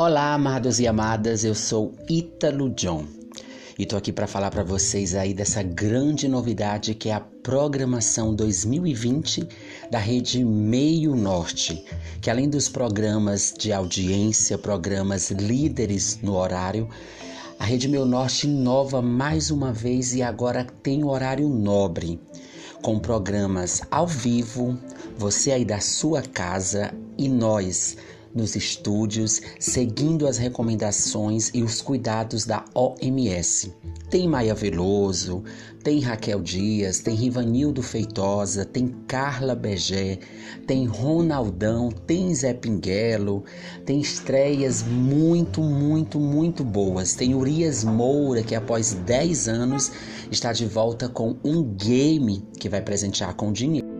Olá, amados e amadas, eu sou Ítalo John e tô aqui para falar para vocês aí dessa grande novidade que é a programação 2020 da rede Meio Norte, que além dos programas de audiência, programas líderes no horário, a Rede Meio Norte inova mais uma vez e agora tem horário nobre, com programas ao vivo, você aí da sua casa e nós nos estúdios, seguindo as recomendações e os cuidados da OMS. Tem Maia Veloso, tem Raquel Dias, tem Rivanildo Feitosa, tem Carla Begé, tem Ronaldão, tem Zé Pinguelo, tem estreias muito, muito, muito boas. Tem Urias Moura, que após 10 anos está de volta com um game que vai presentear com dinheiro.